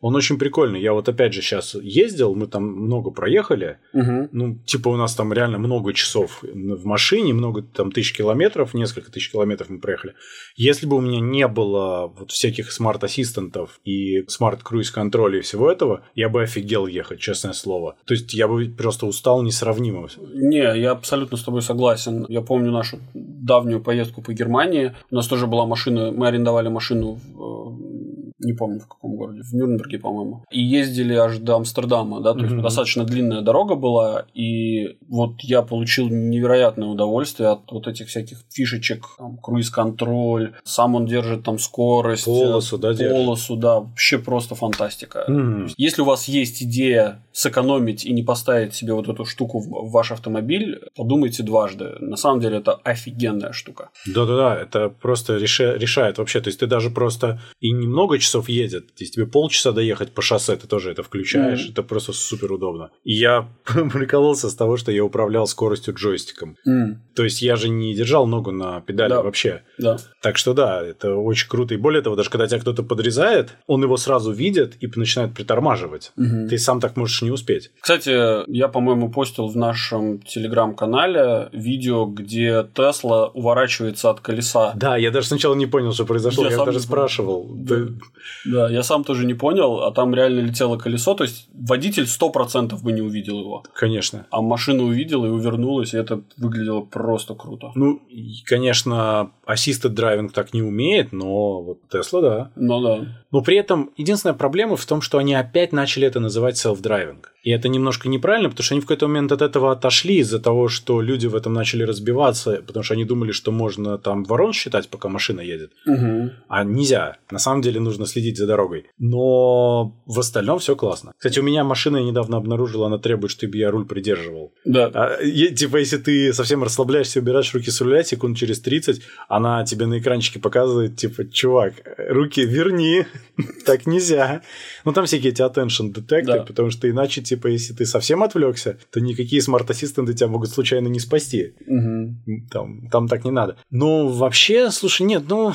он очень прикольный. Я вот опять же сейчас ездил, мы там много проехали, угу. ну, типа у нас там реально много часов в машине, много там тысяч километров, несколько тысяч километров мы проехали. Если бы у меня не было вот всяких смарт-ассистентов и смарт-круиз-контроля и всего этого, я бы офигел ехать, честное слово. То есть я бы просто устал несравнимо. Не, я абсолютно с тобой согласен. Я помню нашу давнюю поездку по Германии. У нас тоже была машина, мы арендовали машину в не помню в каком городе, в Нюрнберге, по-моему. И ездили аж до Амстердама, да, то mm-hmm. есть достаточно длинная дорога была, и вот я получил невероятное удовольствие от вот этих всяких фишечек, там, круиз-контроль, сам он держит там скорость. Полосу, да, Полосу, да, вообще просто фантастика. Mm-hmm. Если у вас есть идея сэкономить и не поставить себе вот эту штуку в ваш автомобиль, подумайте дважды. На самом деле это офигенная штука. Да-да-да, это просто решает вообще. То есть ты даже просто и немного часов едет. Если тебе полчаса доехать по шоссе, ты тоже это включаешь. Mm. Это просто супер удобно. И я прикололся с того, что я управлял скоростью джойстиком. Mm. То есть я же не держал ногу на педали да. вообще. Да. Так что да, это очень круто. И более того, даже когда тебя кто-то подрезает, он его сразу видит и начинает притормаживать. Mm-hmm. Ты сам так можешь не успеть. Кстати, я, по-моему, постил в нашем телеграм-канале видео, где Тесла уворачивается от колеса. Да, я даже сначала не понял, что произошло. Я, я даже спрашивал. Да. Да, я сам тоже не понял, а там реально летело колесо, то есть водитель 100% бы не увидел его. Конечно. А машина увидела и увернулась, и это выглядело просто круто. Ну, конечно, assisted driving так не умеет, но вот Tesla, да. Ну да. Но при этом единственная проблема в том, что они опять начали это называть self-driving. И это немножко неправильно, потому что они в какой-то момент от этого отошли из-за того, что люди в этом начали разбиваться, потому что они думали, что можно там ворон считать, пока машина едет. Угу. А нельзя. На самом деле нужно следить за дорогой. Но в остальном все классно. Кстати, у меня машина я недавно обнаружила, она требует, чтобы я руль придерживал. Да. А, типа, если ты совсем расслабляешься, убираешь руки с руля, секунд через 30, она тебе на экранчике показывает, типа, чувак, руки верни, так нельзя. Ну, там всякие эти attention детекторы, потому что иначе, типа, если ты совсем отвлекся, то никакие смарт-ассистенты тебя могут случайно не спасти. Там, там так не надо. Ну, вообще, слушай, нет, ну,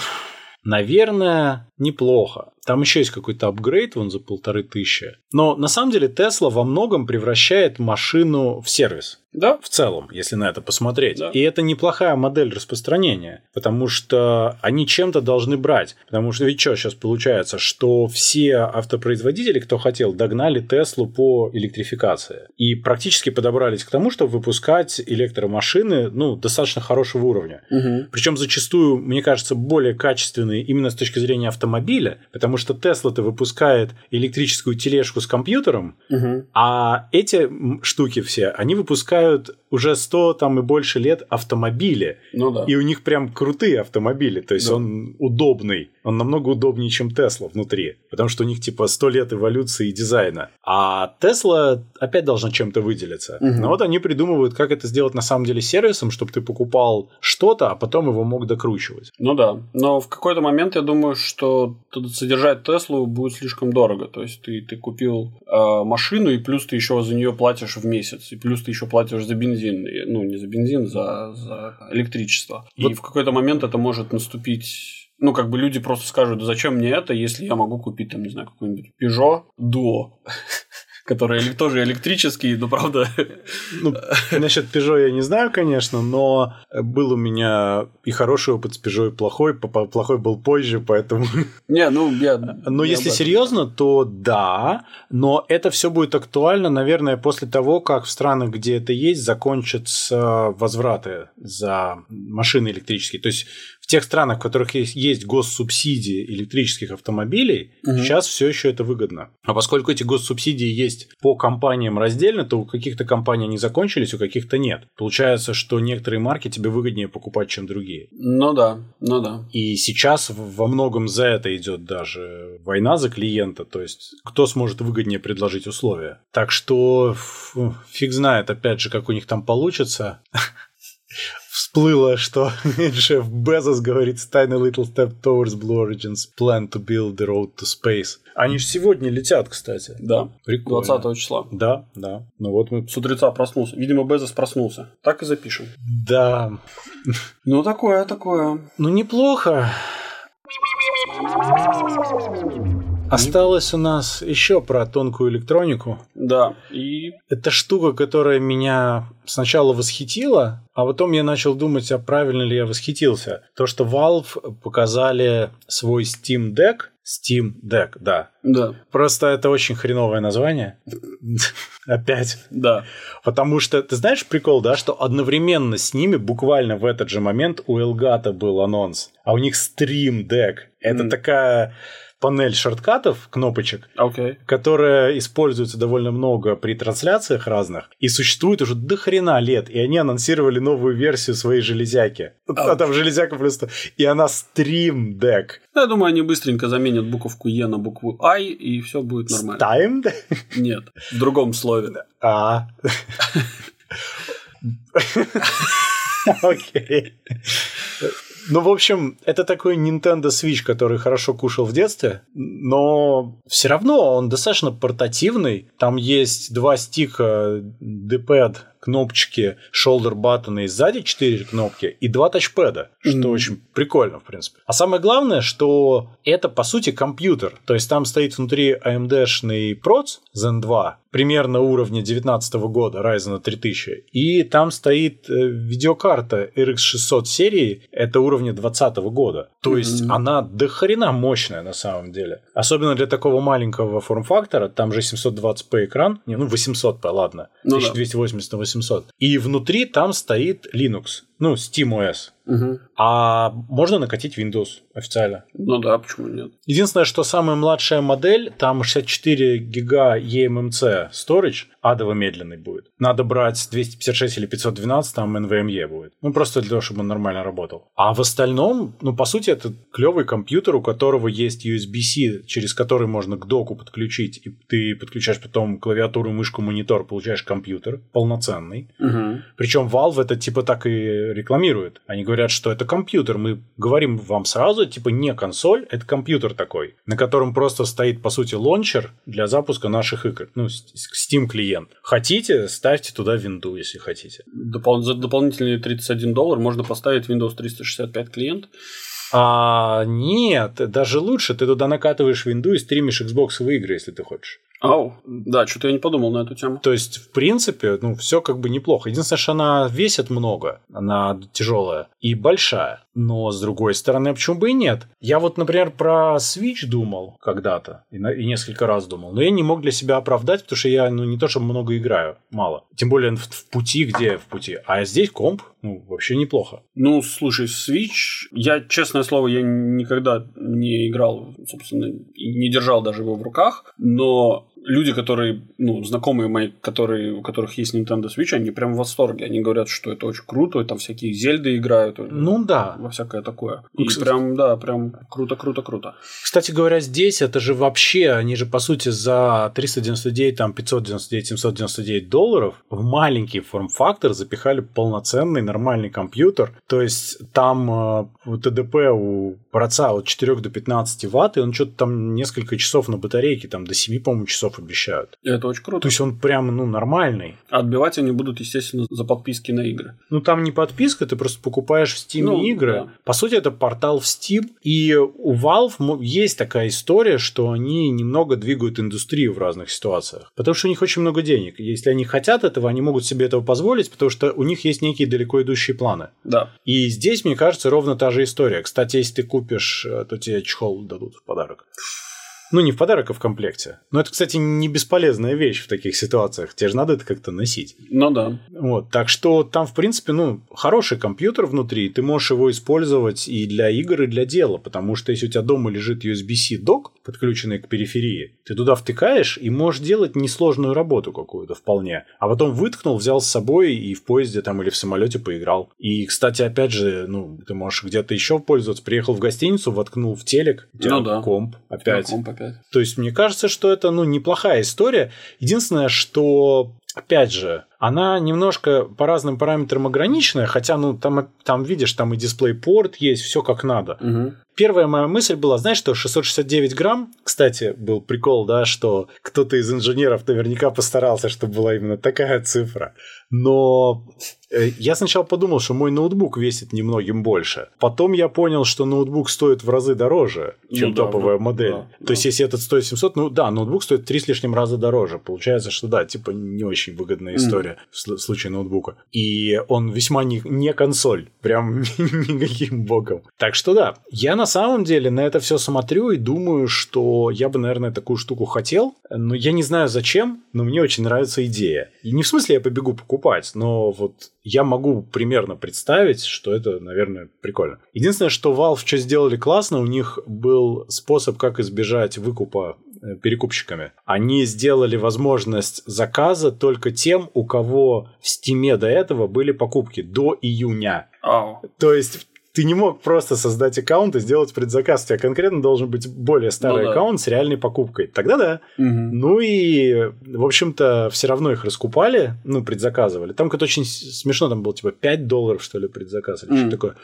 наверное, неплохо. Там еще есть какой-то апгрейд, вон за полторы тысячи. Но на самом деле Tesla во многом превращает машину в сервис. Да. В целом, если на это посмотреть. Да. И это неплохая модель распространения, потому что они чем-то должны брать. Потому что ведь что сейчас получается, что все автопроизводители, кто хотел, догнали Теслу по электрификации. И практически подобрались к тому, чтобы выпускать электромашины ну, достаточно хорошего уровня. Угу. Причем зачастую, мне кажется, более качественные именно с точки зрения автомобиля, потому что Тесла-то выпускает электрическую тележку с компьютером, Угу. а эти штуки все, они выпускают é уже 100 там и больше лет автомобили. Ну да. И у них прям крутые автомобили, то есть Да. он удобный. Он намного удобнее, чем Тесла внутри, потому что у них типа 100 лет эволюции и дизайна. А Тесла опять должна чем-то выделиться. Мгм. Но вот они придумывают, как это сделать на самом деле сервисом, чтобы ты покупал что-то, а потом его мог докручивать. Ну да. Но в какой-то момент я думаю, что содержать Теслу будет слишком дорого. То есть ты, ты купил э, машину, и плюс ты еще за нее платишь в месяц, и плюс ты еще платишь за бензин. И, ну, не за бензин, за, за электричество. И Вот- в какой-то момент это может наступить. Ну, как бы люди просто скажут, да зачем мне это, если я могу купить, там, не знаю, какой-нибудь Peugeot Duo, который эле- тоже электрический, но правда. Ну, насчет Peugeot я не знаю, конечно, но был у меня и хороший опыт с Peugeot, и плохой. Плохой был позже, поэтому... Не, ну я. Но я если серьезно, то да, но это все будет актуально, наверное, после того, как в странах, где это есть, закончатся возвраты за машины электрические. То есть тех странах, в которых есть, есть госсубсидии электрических автомобилей, Мгм. сейчас все еще это выгодно. А поскольку эти госсубсидии есть по компаниям раздельно, то у каких-то компаний они закончились, у каких-то нет. Получается, что некоторые марки тебе выгоднее покупать, чем другие. Ну да, ну да. И сейчас во многом за это идет даже война за клиента, то есть кто сможет выгоднее предложить условия. Так что фиг знает, опять же, как у них там получится. Всплыло, что шеф Безос говорит «Tiny little step towards Blue Origin's plan to build the road to space». Они же сегодня летят, кстати. Да. Прикольно. 20 числа. Да, да. Ну вот мы... С утреца проснулся. Видимо, Безос проснулся. Так и запишем. Да. Ну, такое, такое. Ну, неплохо. Осталось у нас еще про тонкую электронику. Да. И Это штука, которая меня сначала восхитила, а потом я начал думать, а правильно ли я восхитился. То, что Valve показали свой Steam Deck. Steam Deck, да. да, Просто это очень хреновое название. Опять. да. Потому что, ты знаешь прикол, да, что одновременно с ними, буквально в этот же момент, у Elgato был анонс, а у них Stream Deck. Это такая панель шорткатов, кнопочек, Окей. которая используется довольно много при трансляциях разных и существует уже до хрена лет. И они анонсировали новую версию своей железяки. А там железяка просто... И она Stream Deck. Я думаю, они быстренько заменят буковку Е на букву I, и все будет нормально. Time Deck? Нет, в другом слове. А. Окей. Ну, в общем, это такой Nintendo Switch, который хорошо кушал в детстве, но все равно он достаточно портативный. Там есть два стика, D-pad, кнопочки, shoulder button и сзади четыре кнопки и два тачпэда, что очень прикольно, в принципе. А самое главное, что это, по сути, компьютер. То есть там стоит внутри AMD-шный проц Zen 2, примерно уровня 2019 года, Ryzen 3000, и там стоит э, видеокарта RX 600 серии, это уровня 2020 года. То есть Мгм. она до хрена мощная на самом деле. Особенно для такого маленького форм-фактора, там же 720p экран, не, ну 800p, ладно, Ну да. 1280 на 800. И внутри там стоит Linux, ну SteamOS. Мгм. А можно накатить Windows официально. Ну да, почему нет? Единственное, что самая младшая модель, там 64 гига eMMC storage, адово медленный будет. Надо брать 256 или 512, там NVMe будет. Ну, просто для того, чтобы он нормально работал. А в остальном, ну, по сути, это клевый компьютер, у которого есть USB-C, через который можно к доку подключить, и ты подключаешь потом клавиатуру, мышку, монитор, получаешь компьютер полноценный. Мгм. Причем Valve это типа так и рекламирует. Они говорят, что это компьютер. Мы говорим вам сразу, типа не консоль, это компьютер такой, на котором просто стоит, по сути, лончер для запуска наших игр. Ну, Steam клиент. Хотите, ставьте туда винду, если хотите. Допол- за дополнительные 31 доллар можно поставить Windows 365 клиент. А, нет, даже лучше, ты туда накатываешь винду и стримишь Xbox игры, если ты хочешь. Ау, да, что-то я не подумал на эту тему. То есть, в принципе, ну, все как бы неплохо. Единственное, что она весит много, она тяжелая и большая. Но, с другой стороны, почему бы и нет? Я вот, например, про Switch думал когда-то, и, на, и несколько раз думал, но я не мог для себя оправдать, потому что я, ну, не то, чтобы много играю, мало. Тем более в, в пути, где в пути. А здесь комп, ну, вообще неплохо. Ну, слушай, Switch, я, честное слово, я никогда не играл, собственно, не держал даже его в руках, но люди, которые, ну, знакомые мои, которые, у которых есть Nintendo Switch, они прям в восторге. Они говорят, что это очень круто, там всякие Зельды играют. Ну да. Всякое такое. И кстати... прям, да, прям круто, круто, круто. Кстати говоря, здесь это же вообще, они же по сути за 399, там 599, 799 долларов в маленький форм-фактор запихали полноценный нормальный компьютер. То есть там э, ТДП у проца от 4 до 15 ватт, и он что-то там несколько часов на батарейке, там до 7, по-моему, часов обещают. Это очень круто. То есть он прям, ну, нормальный. А отбивать они будут, естественно, за подписки на игры. Ну, там не подписка, ты просто покупаешь в Steam ну, игры. Да. По сути, это портал в Steam. И у Valve есть такая история, что они немного двигают индустрию в разных ситуациях. Потому что у них очень много денег. Если они хотят этого, они могут себе этого позволить, потому что у них есть некие далеко идущие планы. Да. И здесь, мне кажется, ровно та же история. Кстати, если ты купишь, э, то тебе чехол дадут в подарок. Ну, не в подарок, а в комплекте. Но это, кстати, не бесполезная вещь в таких ситуациях. Тебе же надо это как-то носить. Ну да. Вот. Так что там, в принципе, ну, хороший компьютер внутри. Ты можешь его использовать и для игр, и для дела. Потому что если у тебя дома лежит USB-C док, подключенный к периферии, ты туда втыкаешь и можешь делать несложную работу какую-то вполне. А потом выткнул, взял с собой и в поезде там или в самолете поиграл. И, кстати, опять же, ну, ты можешь где-то еще пользоваться. Приехал в гостиницу, воткнул в телек, ну, да. комп опять. комп опять опять. То есть мне кажется, что это ну неплохая история. Единственное, что опять же, она немножко по разным параметрам ограниченная, хотя, ну, там, там видишь, там и дисплей-порт есть, все как надо. Угу. Первая моя мысль была, знаешь, что 669 грамм, кстати, был прикол, да, что кто-то из инженеров наверняка постарался, чтобы была именно такая цифра. Но э, я сначала подумал, что мой ноутбук весит немногим больше. Потом я понял, что ноутбук стоит в разы дороже, чем ну, топовая да, модель. Да, То да. есть, если этот стоит 700, ну да, ноутбук стоит три с лишним раза дороже. Получается, что да, типа не очень выгодная история mm. в случае ноутбука. И он весьма не, не консоль, прям никаким боком. Так что да, я на самом деле на это все смотрю и думаю, что я бы, наверное, такую штуку хотел, но я не знаю зачем, но мне очень нравится идея. И не в смысле я побегу покупать, но вот я могу примерно представить, что это, наверное, прикольно. Единственное, что Valve что сделали классно, у них был способ, как избежать выкупа перекупщиками. Они сделали возможность заказа только тем, у кого в Стиме до этого были покупки до июня. Oh. То есть ты не мог просто создать аккаунт и сделать предзаказ. У тебя конкретно должен быть более старый ну, аккаунт да. с реальной покупкой. Тогда да. Угу. Ну и, в общем-то, все равно их раскупали, ну, предзаказывали. Там как-то очень смешно, там было типа 5 долларов, что ли, предзаказ или угу. что-то такое.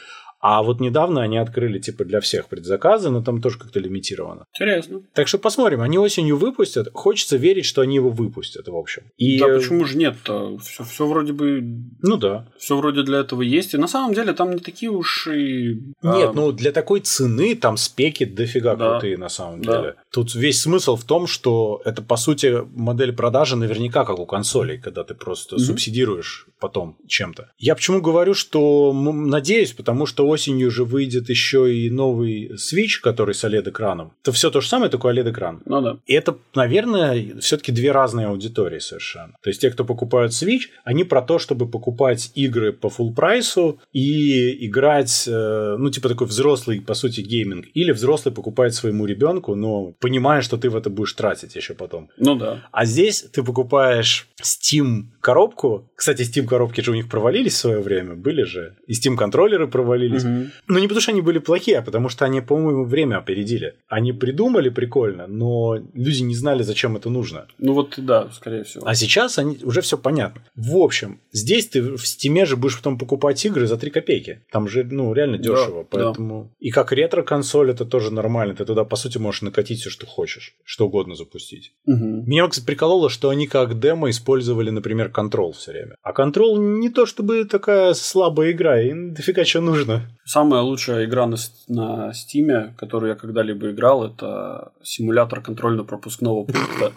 А вот недавно они открыли типа для всех предзаказы, но там тоже как-то лимитировано. Интересно. Так что посмотрим. Они осенью выпустят. Хочется верить, что они его выпустят, в общем. И... Да, почему же нет-то? Все, все вроде бы... Ну да. Все вроде для этого есть. И на самом деле там не такие уж и... Нет, а... ну для такой цены там спеки дофига да. крутые на самом да. деле. Тут весь смысл в том, что это по сути модель продажи наверняка как у консолей, когда ты просто mm-hmm. субсидируешь потом чем-то. Я почему говорю, что надеюсь, потому что осенью же выйдет еще и новый Switch, который с OLED-экраном. Это все то же самое, только OLED-экран. Ну да. И это, наверное, все-таки две разные аудитории совершенно. То есть те, кто покупают Switch, они про то, чтобы покупать игры по full прайсу и играть, э, ну, типа такой взрослый, по сути, гейминг. Или взрослый покупает своему ребенку, но понимая, что ты в это будешь тратить еще потом. Ну да. А здесь ты покупаешь Steam коробку. Кстати, Steam коробки же у них провалились в свое время, были же. И Steam контроллеры провалились. Угу. Но не потому, что они были плохие, а потому что они, по-моему, время опередили. Они придумали прикольно, но люди не знали, зачем это нужно. Ну вот да, скорее всего. А сейчас они, уже все понятно. В общем, здесь ты в Steam же будешь потом покупать игры за 3 копейки. Там же, ну, реально дешево. Да, поэтому. Да. И как ретро-консоль это тоже нормально. Ты туда, по сути, можешь накатить все, что хочешь. Что угодно запустить. Угу. Меня, кстати, прикололо, что они как демо использовали, например, контрол все время. А контрол не то чтобы такая слабая игра, им дофига что нужно. Самая лучшая игра на, на Steam, которую я когда-либо играл, это симулятор контрольно-пропускного пункта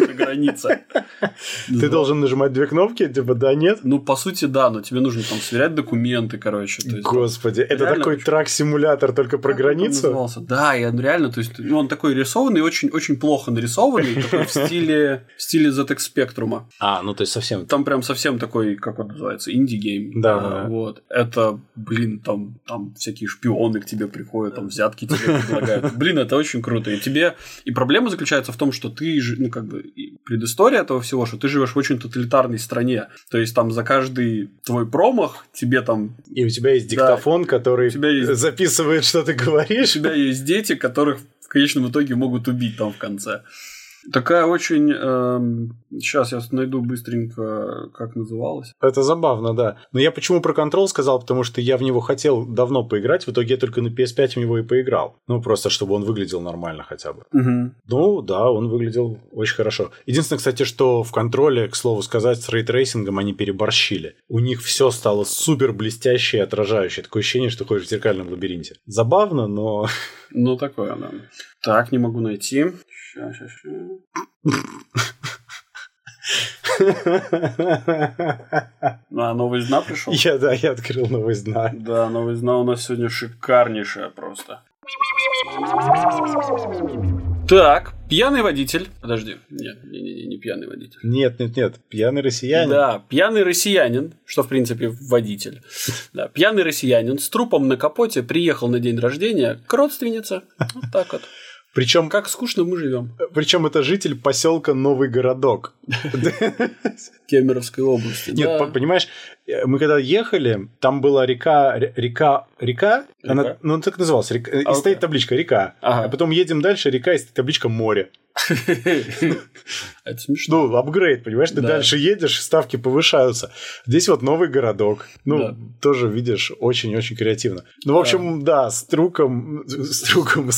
на границе. Ты должен нажимать две кнопки, типа да, нет? Ну, по сути, да, но тебе нужно там сверять документы, короче. Господи, это такой truck-симулятор только про границу? Да, и реально, то есть, ну, он такой рисованный, очень, очень плохо нарисованный, такой в стиле, в стиле ZX Spectrum. А, ну, то есть совсем... Там прям совсем такой, как он называется, indie game. Да. Вот. Это, блин, там там всякие шпионы к тебе приходят, там взятки тебе предлагают. Блин, это очень круто. И тебе... И проблема заключается в том, что ты, ну, как бы, предыстория этого всего, что ты живешь в очень тоталитарной стране. То есть там за каждый твой промах тебе там... И у тебя есть диктофон, да, который тебя есть... записывает, что ты говоришь. У тебя есть дети, которых в конечном итоге могут убить там в конце. Такая очень... Э, сейчас я найду быстренько, как называлась. Это забавно, да. Но я почему про Control сказал, потому что я в него хотел давно поиграть, в итоге я только на PS5 в него и поиграл. Ну, просто чтобы он выглядел нормально хотя бы. Угу. Ну, да, он выглядел очень хорошо. Единственное, кстати, что в Control е, к слову сказать, с ray tracing ом они переборщили. У них все стало супер блестящее и отражающее. Такое ощущение, что ходишь в зеркальном лабиринте. Забавно, но... Ну, такое, да. Так, не могу найти. Сейчас, сейчас, А, новый зна пришел? Я, да, я открыл новый зна. Да, новый зна у нас сегодня шикарнейшая просто. Так, пьяный водитель. Подожди, нет, не, не, не, не пьяный водитель. Нет, нет, нет, пьяный россиянин. Да, пьяный россиянин, что в принципе водитель. Да, пьяный россиянин с трупом на капоте приехал на день рождения к родственнице. Вот так вот. Причем как скучно мы живем. Причем это житель поселка Новый Городок. Кемеровской области. Нет, понимаешь, мы когда ехали, там была река, река, река, река? она, ну так называлась, река, а, и стоит табличка река, ага. а потом едем дальше, река и стоит табличка море. Это смешно. Ну, апгрейд, понимаешь, ты дальше едешь, ставки повышаются. Здесь вот новый городок. Ну, тоже, видишь, очень-очень креативно. Ну, в общем, да, с труком, с труком,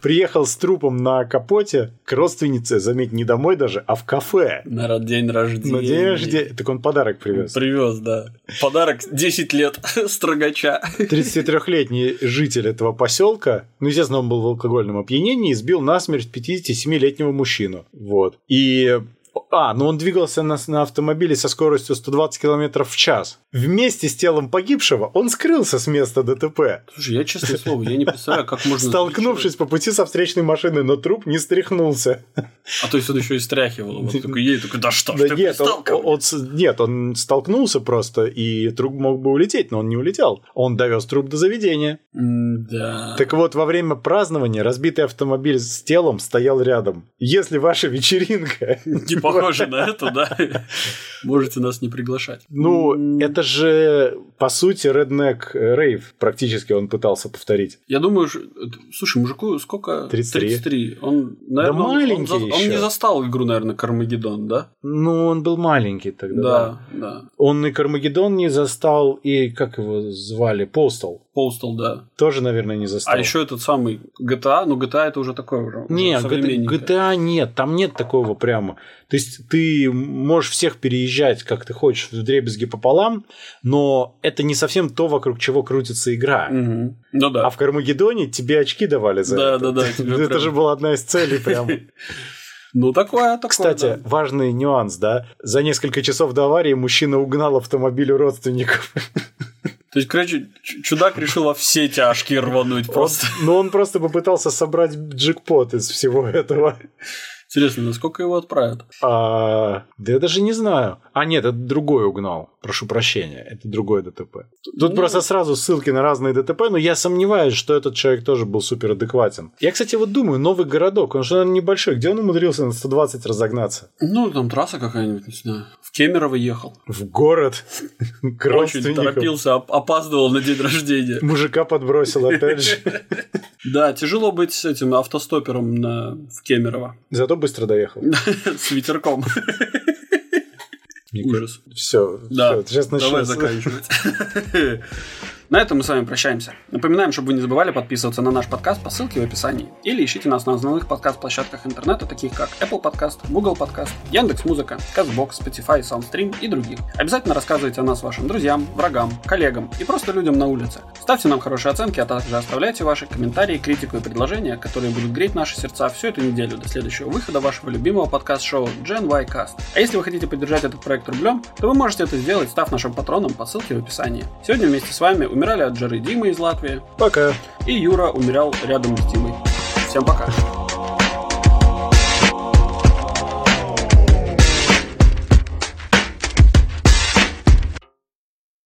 приехал с трупом на капоте к родственнице, заметь, не домой даже, а в кафе. На день рождения. На день рождения. Так он подарок привез. Привез, да. Подарок 10 лет строгача. 33-летний житель этого поселка, ну, естественно, он был в алкогольном опьянении, избил насмерть 57-летнего мужчину. Вот. И а, ну он двигался на, на автомобиле со скоростью 120 км в час. Вместе с телом погибшего он скрылся с места ДТП. Слушай, я честное слово, я не представляю, как можно... Столкнувшись по пути со встречной машиной, но труп не стряхнулся. А то есть он еще и стряхивал. Вот такой едет, такой, да что да нет, он, он, нет, он столкнулся просто, и труп мог бы улететь, но он не улетел. Он довез труп до заведения. да. Так вот, во время празднования разбитый автомобиль с телом стоял рядом. Если ваша вечеринка похоже на это, да, можете нас не приглашать. Ну, это же, по сути, Redneck Rave практически он пытался повторить. Я думаю, слушай, мужику сколько? 33. 33. Он, наверное, да маленький он, он, он не застал игру, наверное, Кармагеддон, да? Ну, он был маленький тогда. Да, да. да. Он и Кармагеддон не застал, и как его звали? Postal. Postal, да. Тоже, наверное, не застал. А еще этот самый GTA, ну GTA это уже такое уже. Нет, GTA нет, там нет такого прямо. То есть ты можешь всех переезжать, как ты хочешь, в дребезги пополам, но это не совсем то, вокруг чего крутится игра. Угу. Ну да. А в Кармагеддоне тебе очки давали за да, это. Да, да, да. Это же была одна из целей прям. Ну, такое, такое. Кстати, да. важный нюанс, да. За несколько часов до аварии мужчина угнал автомобиль у родственников. То есть, короче, чудак решил во все тяжкие рвануть просто. Он, ну, он просто попытался собрать джекпот из всего этого. Интересно, насколько его отправят? А, да я даже не знаю. А нет, это другой угнал. Прошу прощения, это другой ДТП. Тут ну... просто сразу ссылки на разные ДТП, но я сомневаюсь, что этот человек тоже был супер адекватен. Я, кстати, вот думаю, новый городок, он же, наверное, небольшой. Где он умудрился на 120 разогнаться? Ну, там трасса какая-нибудь, не знаю. В Кемерово ехал. В город? К Очень торопился, опаздывал на день рождения. Мужика подбросил опять же. Да, тяжело быть с этим автостопером в Кемерово. Зато быстро доехал. С ветерком. Ужас. Все, да. Сейчас начнем. Давай заканчивать. На этом мы с вами прощаемся. Напоминаем, чтобы вы не забывали подписываться на наш подкаст по ссылке в описании. Или ищите нас на основных подкаст-площадках интернета, таких как Apple Podcast, Google Podcast, Яндекс.Музыка, Castbox, Spotify, Soundstream и других. Обязательно рассказывайте о нас вашим друзьям, врагам, коллегам и просто людям на улице. Ставьте нам хорошие оценки, а также оставляйте ваши комментарии, критику и предложения, которые будут греть наши сердца всю эту неделю до следующего выхода вашего любимого подкаст-шоу Gen Y Cast. А если вы хотите поддержать этот проект рублем, то вы можете это сделать, став нашим патроном по ссылке в описании. Сегодня вместе с вами умирали от жары Дима из Латвии. Пока. И Юра умирал рядом с Димой. Всем пока.